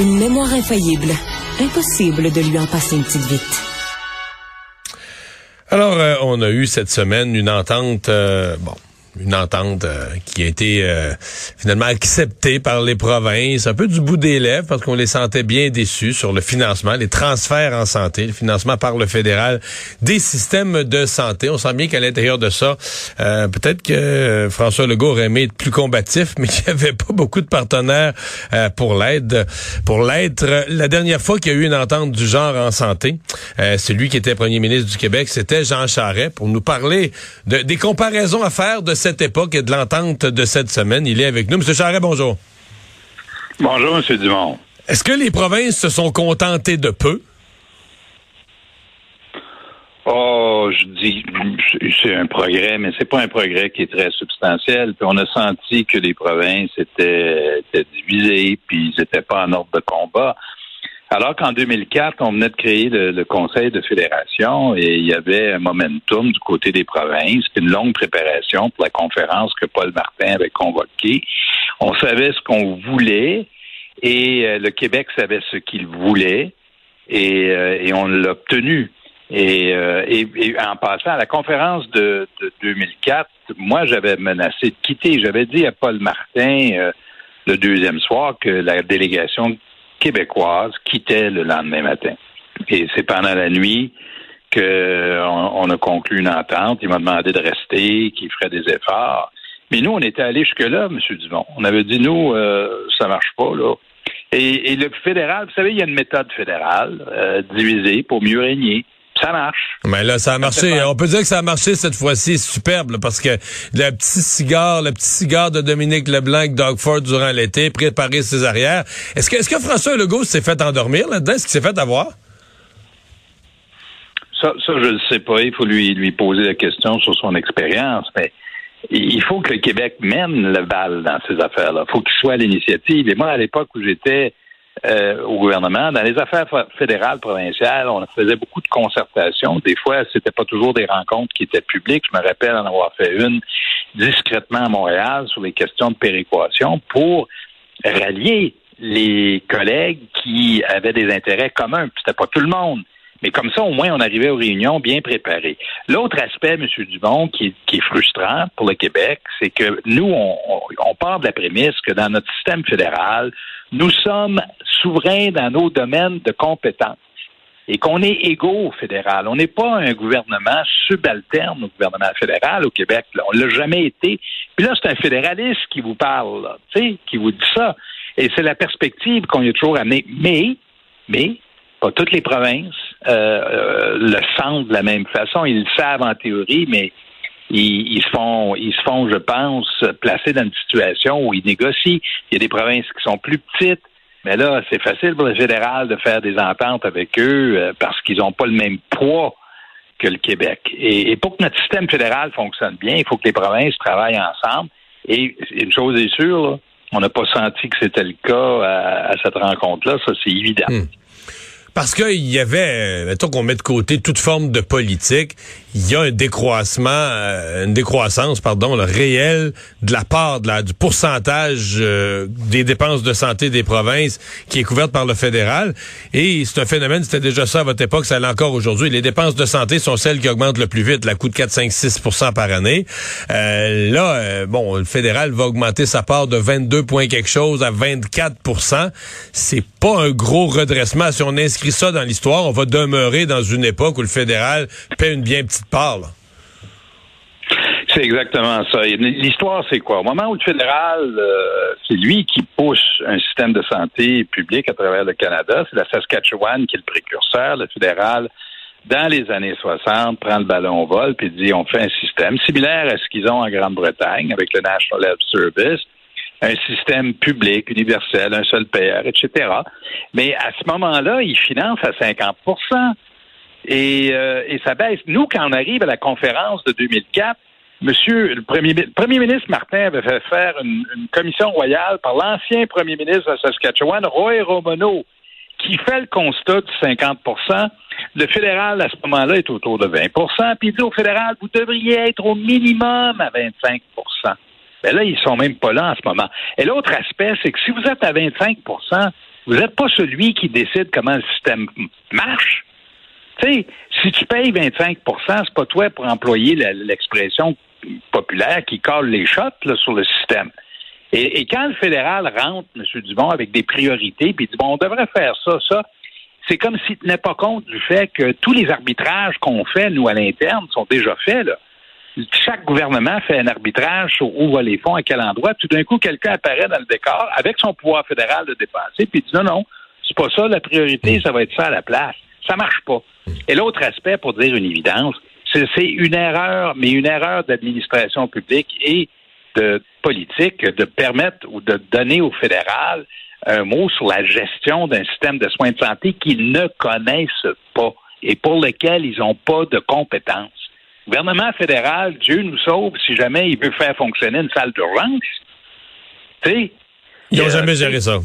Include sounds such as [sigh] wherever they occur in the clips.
Une mémoire infaillible. Impossible de lui en passer une petite vite. Alors, euh, on a eu cette semaine une entente, euh, bon, une entente euh, qui a été euh, finalement acceptée par les provinces, un peu du bout des lèvres parce qu'on les sentait bien déçus sur le financement, les transferts en santé, le financement par le fédéral des systèmes de santé. On sent bien qu'à l'intérieur de ça, euh, peut-être que François Legault aurait aimé être plus combatif, [laughs] mais qu'il n'y avait pas beaucoup de partenaires pour l'aide. Pour l'être, la dernière fois qu'il y a eu une entente du genre en santé, celui qui était premier ministre du Québec, c'était Jean Charest pour nous parler de, des comparaisons à faire de cette époque et de l'entente de cette semaine. Il est avec nous. Monsieur Charret, bonjour. Bonjour, M. Dumont. Est-ce que les provinces se sont contentées de peu? Oh, je dis, c'est un progrès, mais c'est pas un progrès qui est très substantiel. Puis on a senti que les provinces étaient, étaient divisées, puis ils n'étaient pas en ordre de combat. Alors qu'en 2004, on venait de créer le, Conseil de fédération et il y avait un momentum du côté des provinces, une longue préparation pour la conférence que Paul Martin avait convoquée. On savait ce qu'on voulait et euh, le Québec savait ce qu'il voulait et, euh, on l'a obtenu. Euh, et, en passant à la conférence de, de 2004, moi j'avais menacé de quitter. J'avais dit à Paul Martin le deuxième soir que la délégation québécoise quittait le lendemain matin. Et c'est pendant la nuit qu'on on a conclu une entente. Il m'a demandé de rester, qu'il ferait des efforts. Mais nous, on était allés jusque-là, M. Dumont. On avait dit, nous, euh, ça marche pas, là. Et, le fédéral, vous savez, il y a une méthode fédérale euh, divisée pour mieux régner ça marche. Mais là, ça a marché. On peut dire que ça a marché cette fois-ci. Superbe, parce que le petit cigare, le petit cigare de Dominique Leblanc avec Doug Ford durant l'été, préparer ses arrières. Est-ce que, est-ce que François Legault s'est fait endormir là-dedans? Est-ce qu'il s'est fait avoir? Ça, ça, je ne sais pas. Il faut lui, lui poser la question sur son expérience. Mais il faut que le Québec mène le bal dans ces affaires-là. Il faut qu'il soit à l'initiative. Et moi, à l'époque où j'étais euh, au gouvernement. Dans les affaires fédérales, provinciales, on faisait beaucoup de concertations. Des fois, c'était pas toujours des rencontres qui étaient publiques. Je me rappelle en avoir fait une discrètement à Montréal sur les questions de péréquation pour rallier les collègues qui avaient des intérêts communs. C'était pas tout le monde. Mais comme ça, au moins, on arrivait aux réunions bien préparées. L'autre aspect, M. Dumont, qui, est frustrant pour le Québec, c'est que nous, on, on, part de la prémisse que dans notre système fédéral, nous sommes souverains dans nos domaines de compétences et qu'on est égaux au fédéral. On n'est pas un gouvernement subalterne au gouvernement fédéral au Québec. Là. On l'a jamais été. Puis là, c'est un fédéraliste qui vous parle, là, qui vous dit ça. Et c'est la perspective qu'on y a toujours amenée. Mais, mais, toutes les provinces euh, euh, le sentent de la même façon. Ils le savent en théorie, mais ils, se font, ils se font, je pense, placer dans une situation où ils négocient. Il y a des provinces qui sont plus petites, mais là, c'est facile pour le fédéral de faire des ententes avec eux euh, parce qu'ils n'ont pas le même poids que le Québec. Et, pour que notre système fédéral fonctionne bien, il faut que les provinces travaillent ensemble. Et une chose est sûre, on n'a pas senti que c'était le cas à, cette rencontre-là, ça c'est évident. Hmm. Parce qu'il y avait, mettons qu'on met de côté toute forme de politique, il y a un décroissement, euh, une décroissance, pardon, le réel de la part de la, du pourcentage euh, des dépenses de santé des provinces qui est couverte par le fédéral. Et c'est un phénomène, c'était déjà ça à votre époque, ça l'est encore aujourd'hui. Les dépenses de santé sont celles qui augmentent le plus vite, la coût de 4, 5, 6% par année. Euh, là, bon, le fédéral va augmenter sa part de 22 points quelque chose à 24% C'est pas un gros redressement. Si on inscrit ça dans l'histoire, on va demeurer dans une époque où le fédéral paie une bien petite part. C'est exactement ça. L'histoire, c'est quoi? Au moment où le fédéral, euh, c'est lui qui pousse un système de santé public à travers le Canada, c'est la Saskatchewan qui est le précurseur. Le fédéral, dans les années 60, prend le ballon au vol puis dit on fait un système similaire à ce qu'ils ont en Grande-Bretagne avec le National Health Service un système public, universel, un seul payeur, etc. Mais à ce moment-là, ils financent à 50 et, euh, et ça baisse. Nous, quand on arrive à la conférence de 2004, Monsieur le premier, premier ministre Martin avait fait faire une, commission royale par l'ancien premier ministre de Saskatchewan, Roy Romano, qui fait le constat du 50% Le fédéral, à ce moment-là, est autour de 20% puis il dit au fédéral, vous devriez être au minimum à 25 mais là, ils sont même pas là en ce moment. Et l'autre aspect, c'est que si vous êtes à 25% vous n'êtes pas celui qui décide comment le système marche. Sais, si tu payes 25% c'est pas toi pour employer l'expression populaire qui colle les shots sur le système. Et, quand le fédéral rentre, M. Dumont, avec des priorités, puis dit bon, on devrait faire ça, ça, c'est comme s'il tenait pas compte du fait que tous les arbitrages qu'on fait, nous, à l'interne, sont déjà faits. Chaque gouvernement fait un arbitrage sur où vont les fonds, à quel endroit. Tout d'un coup, quelqu'un apparaît dans le décor avec son pouvoir fédéral de dépenser, puis dit non, non, c'est pas ça la priorité, ça va être ça à la place. Ça marche pas. Et l'autre aspect, pour dire une évidence, c'est une erreur, mais une erreur d'administration publique et de politique de permettre ou de donner au fédéral un mot sur la gestion d'un système de soins de santé qu'ils ne connaissent pas et pour lequel ils n'ont pas de compétences gouvernement fédéral, Dieu nous sauve si jamais il veut faire fonctionner une salle d'urgence. Tu sais. Ils n'ont jamais géré ça.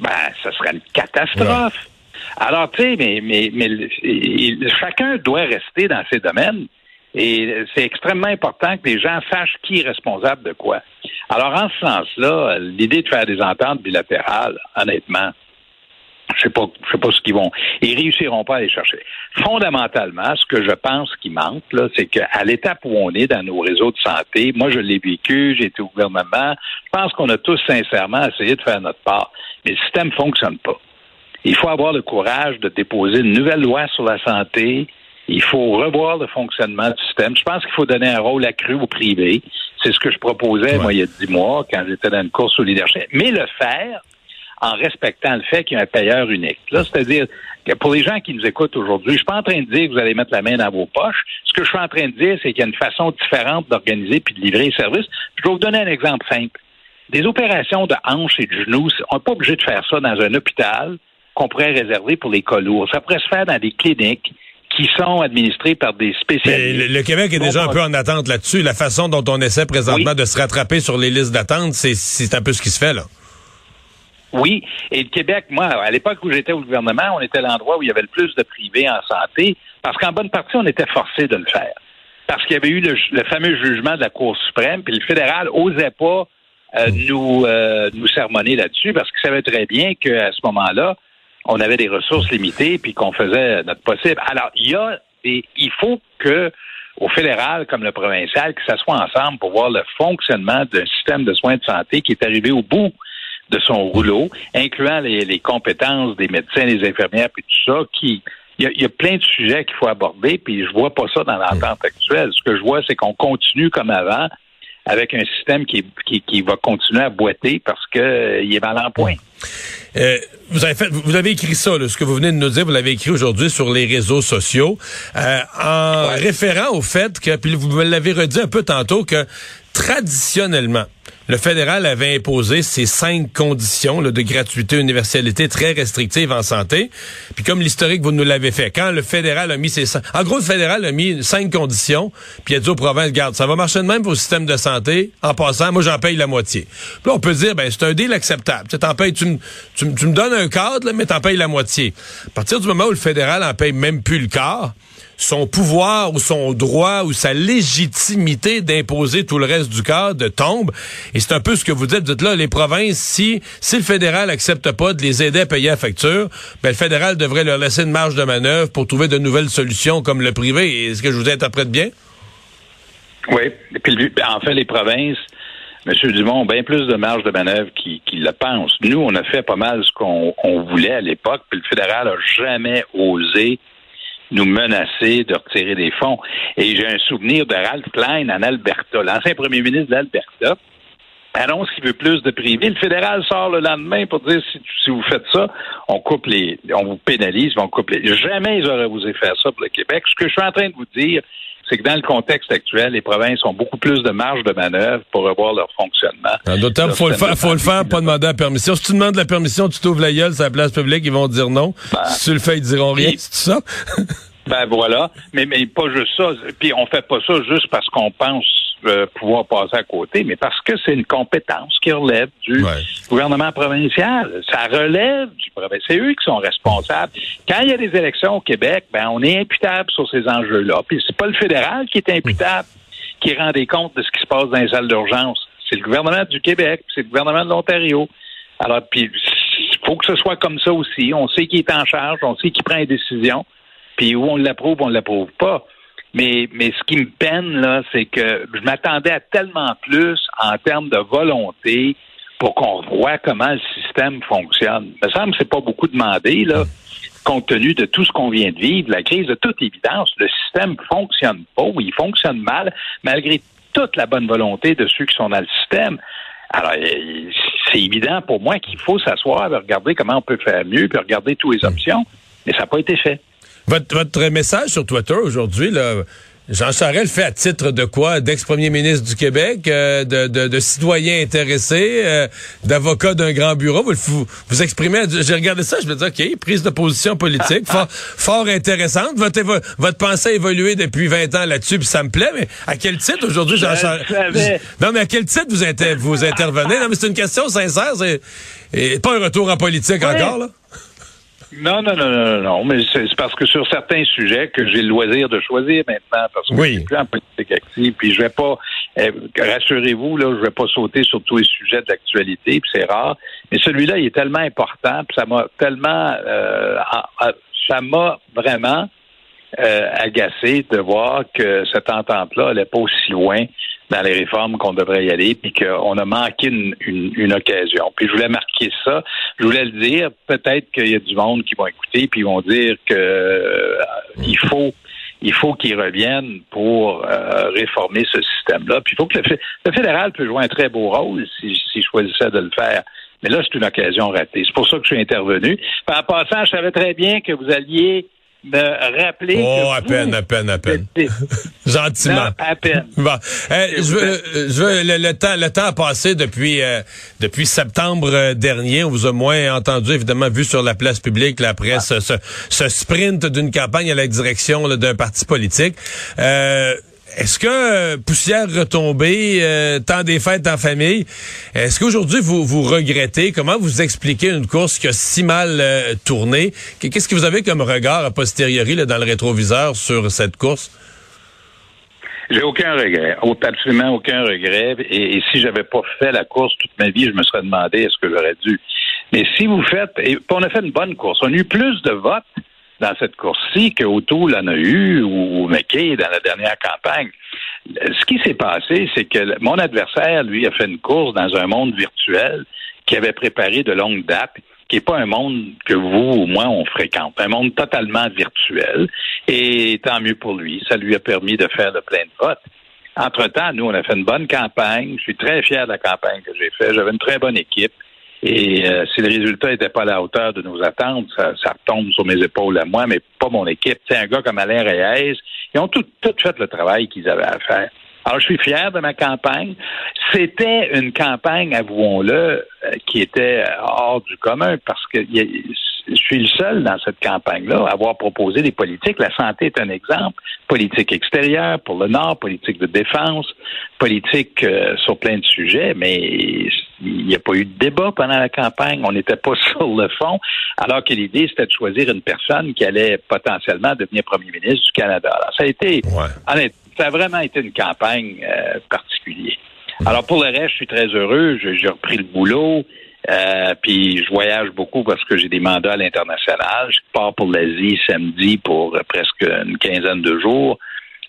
Ben, ce serait une catastrophe. Alors, tu sais, mais, mais, mais chacun doit rester dans ses domaines. Et c'est extrêmement important que les gens sachent qui est responsable de quoi. Alors, en ce sens-là, l'idée de faire des ententes bilatérales, honnêtement, je sais pas, je sais pas ce qu'ils vont. Ils réussiront pas à aller chercher. Fondamentalement, ce que je pense qui manque, là, c'est qu'à l'étape où on est dans nos réseaux de santé, moi je l'ai vécu, j'ai été au gouvernement, je pense qu'on a tous sincèrement essayé de faire notre part. Mais le système fonctionne pas. Il faut avoir le courage de déposer une nouvelle loi sur la santé. Il faut revoir le fonctionnement du système. Je pense qu'il faut donner un rôle accru au privé. C'est ce que je proposais, moi, il y a dix mois, quand j'étais dans une course au leadership. Mais le faire en respectant le fait qu'il y a un payeur unique. Là, c'est-à-dire que pour les gens qui nous écoutent aujourd'hui, je suis pas en train de dire que vous allez mettre la main dans vos poches. Ce que je suis en train de dire, c'est qu'il y a une façon différente d'organiser puis de livrer les services. Je vais vous donner un exemple simple. Des opérations de hanches et de genoux, on n'est pas obligé de faire ça dans un hôpital qu'on pourrait réserver pour les cas lourds. Ça pourrait se faire dans des cliniques qui sont administrées par des spécialistes. le, Québec est déjà un peu en attente là-dessus. La façon dont on essaie présentement de se rattraper sur les listes d'attente, c'est un peu ce qui se fait là. Oui, et le Québec, moi, à l'époque où j'étais au gouvernement, on était l'endroit où il y avait le plus de privés en santé, parce qu'en bonne partie, on était forcé de le faire. Parce qu'il y avait eu le, fameux jugement de la Cour suprême, puis le fédéral osait pas euh, hmm. nous, euh, nous sermonner là-dessus, parce qu'il savait très bien qu'à ce moment-là, on avait des ressources limitées, puis qu'on faisait notre possible. Alors, il y a des, il faut que au fédéral comme le provincial, que ça soit ensemble pour voir le fonctionnement d'un système de soins de santé qui est arrivé au bout de son rouleau, incluant les, compétences des médecins, des infirmières, puis tout ça, qui il y, a, plein de sujets qu'il faut aborder, puis je vois pas ça dans l'entente actuelle. Ce que je vois, c'est qu'on continue comme avant avec un système qui, qui, va continuer à boiter parce que euh, il est mal en point. Euh, vous avez fait, vous avez écrit ça, ce que vous venez de nous dire, vous l'avez écrit aujourd'hui sur les réseaux sociaux, euh, en référant au fait que, puis vous me l'avez redit un peu tantôt, que traditionnellement, le fédéral avait imposé ces cinq conditions de gratuité, universalité très restrictives en santé. Puis comme l'historique, vous nous l'avez fait, quand le fédéral a mis ces cinq... En gros, le fédéral a mis cinq conditions, puis il a dit aux provinces, garde, ça va marcher de même pour le système de santé. En passant, moi, j'en paye la moitié. Puis là, on peut dire, ben c'est un deal acceptable. Tu t'en payes, tu, me donnes un cadre, mais t'en payes la moitié. À partir du moment où le fédéral en paye même plus le quart, son pouvoir ou son droit ou sa légitimité d'imposer tout le reste du cadre tombe. Et c'est un peu ce que vous dites. Vous dites là, les provinces, si, si le fédéral accepte pas de les aider à payer la facture, ben, le fédéral devrait leur laisser une marge de manœuvre pour trouver de nouvelles solutions comme le privé. Est-ce que je vous interprète bien? Oui. Et puis, en fait, les provinces, M. Dumont, ont bien plus de marge de manœuvre qu'ils le pensent. Nous, on a fait pas mal ce qu'on voulait à l'époque, puis le fédéral a jamais osé nous menacer de retirer des fonds. Et j'ai un souvenir de Ralph Klein en Alberta, l'ancien premier ministre d'Alberta, annonce qu'il veut plus de privé. Le fédéral sort le lendemain pour dire si, vous faites ça, on coupe les, on vous pénalise, on coupe les. Jamais ils auraient osé faire ça pour le Québec. Ce que je suis en train de vous dire, c'est que dans le contexte actuel, les provinces ont beaucoup plus de marge de manœuvre pour revoir leur fonctionnement. D'autant faut le faire, faut le faire, pas demander la permission. Si tu demandes la permission, tu t'ouvres la gueule sur la place publique, ils vont dire non. Ben, si tu le fais, ils diront rien. C'est ça? ben voilà. Mais, mais pas juste ça. Puis on fait pas ça juste parce qu'on pense euh, pouvoir passer à côté, mais parce que c'est une compétence qui relève du gouvernement provincial. Ça relève du provincial. C'est eux qui sont responsables. Quand il y a des élections au Québec, ben on est imputable sur ces enjeux-là. Puis c'est pas le fédéral qui est imputable, qui rend des comptes de ce qui se passe dans les salles d'urgence. C'est le gouvernement du Québec, c'est le gouvernement de l'Ontario. Alors, puis il faut que ce soit comme ça aussi. On sait qui est en charge, on sait qui prend les décisions, puis où on l'approuve, on l'approuve pas. Mais, mais ce qui me peine, là, c'est que je m'attendais à tellement plus en termes de volonté pour qu'on voit comment le système fonctionne. Il me semble que c'est pas beaucoup demandé, là, compte tenu de tout ce qu'on vient de vivre, la crise, de toute évidence, le système fonctionne pas, ou il fonctionne mal, malgré toute la bonne volonté de ceux qui sont dans le système. Alors, euh, c'est évident pour moi qu'il faut s'asseoir et regarder comment on peut faire mieux, puis regarder toutes les options, mais ça n'a pas été fait. Votre, votre message sur Twitter aujourd'hui, là, Jean Charest fait à titre de quoi? D'ex-premier ministre du Québec, euh, de, de, de, citoyen intéressé, euh, d'avocat d'un grand bureau. Vous, vous, exprimez, j'ai regardé ça, je me dis, OK, prise de position politique, [laughs] fort, fort intéressante. Votre, votre pensée a évolué depuis 20 ans là-dessus, puis ça me plaît, mais à quel titre aujourd'hui, Jean Charest? [laughs] Non, mais à quel titre vous, inter vous intervenez? Non, mais c'est une question sincère, c'est pas un retour en politique encore, là? Non, non, non, non, non, mais c'est parce que sur certains sujets que j'ai le loisir de choisir maintenant, parce que oui. je suis plus en politique active, puis je vais pas, eh, rassurez-vous, là, je vais pas sauter sur tous les sujets d'actualité, puis c'est rare, mais celui-là, il est tellement important, puis ça m'a tellement, euh, ça m'a vraiment euh, agacé de voir que cette entente-là n'est pas aussi loin dans les réformes qu'on devrait y aller, puis qu'on a manqué une, une, occasion. Puis je voulais marquer ça, je voulais le dire. Peut-être qu'il y a du monde qui vont écouter, puis ils vont dire que euh, il faut il faut qu'ils reviennent pour euh, réformer ce système-là. Puis il faut que le, fédéral peut jouer un très beau rôle s'il si, choisissait de le faire. Mais là, c'est une occasion ratée. C'est pour ça que je suis intervenu. en passant, je savais très bien que vous alliez me rappeler. Oh, à peine, à peine, à peine. [laughs] Gentiment. à peine. [laughs] Bon. je veux, je veux le, temps, le temps a passé depuis, euh, depuis septembre euh, dernier. On vous a moins entendu, évidemment, vu sur la place publique, la presse, ce, ce, sprint d'une campagne à la direction d'un parti politique. Euh, est-ce que euh, poussière retombée, euh, temps des fêtes en famille, est-ce qu'aujourd'hui vous vous regrettez? Comment vous expliquez une course qui a si mal euh, tourné? Qu'est-ce que vous avez comme regard a posteriori là, dans le rétroviseur sur cette course? J'ai aucun regret, absolument aucun regret. Et, si j'avais pas fait la course toute ma vie, je me serais demandé est-ce que j'aurais dû. Mais si vous faites, et on a fait une bonne course, on a eu plus de votes dans cette course-ci que O'Toole en a eu ou McKay dans la dernière campagne. Ce qui s'est passé, c'est que mon adversaire, lui, a fait une course dans un monde virtuel qui avait préparé de longue date qui n'est pas un monde que vous ou moi on fréquente, un monde totalement virtuel. Et tant mieux pour lui, ça lui a permis de faire le plein de votes. Entre-temps, nous, on a fait une bonne campagne. Je suis très fier de la campagne que j'ai faite. J'avais une très bonne équipe. Et euh, si le résultat n'était pas à la hauteur de nos attentes, ça, ça retombe sur mes épaules à moi, mais pas mon équipe. C'est un gars comme Alain Reyes. Ils ont tout, tout fait le travail qu'ils avaient à faire. Alors, je suis fier de ma campagne. C'était une campagne, avouons-le, euh, qui était hors du commun parce que je suis le seul dans cette campagne-là à avoir proposé des politiques. La santé est un exemple. Politique extérieure pour le Nord, politique de défense, politique euh, sur plein de sujets, mais il n'y a pas eu de débat pendant la campagne. On n'était pas [laughs] sur le fond, alors que l'idée, c'était de choisir une personne qui allait potentiellement devenir premier ministre du Canada. Alors, ça a été, ça a vraiment été une campagne euh, particulière. Alors, pour le reste, je suis très heureux. J'ai repris le boulot. Euh, puis je voyage beaucoup parce que j'ai des mandats à l'international. Je pars pour l'Asie samedi pour presque une quinzaine de jours.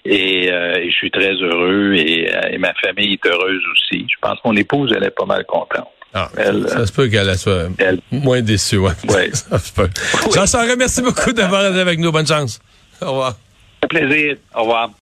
Et, euh, je suis très heureux et, euh, et, ma famille est heureuse aussi. Je pense que mon épouse, elle est pas mal contente. Ah, ça se peut qu'elle soit moins déçue. Ouais. ouais. [laughs] ça se peut. Jean Charest, merci beaucoup d'avoir été avec nous. Bonne chance. Au revoir. Un plaisir. Au revoir.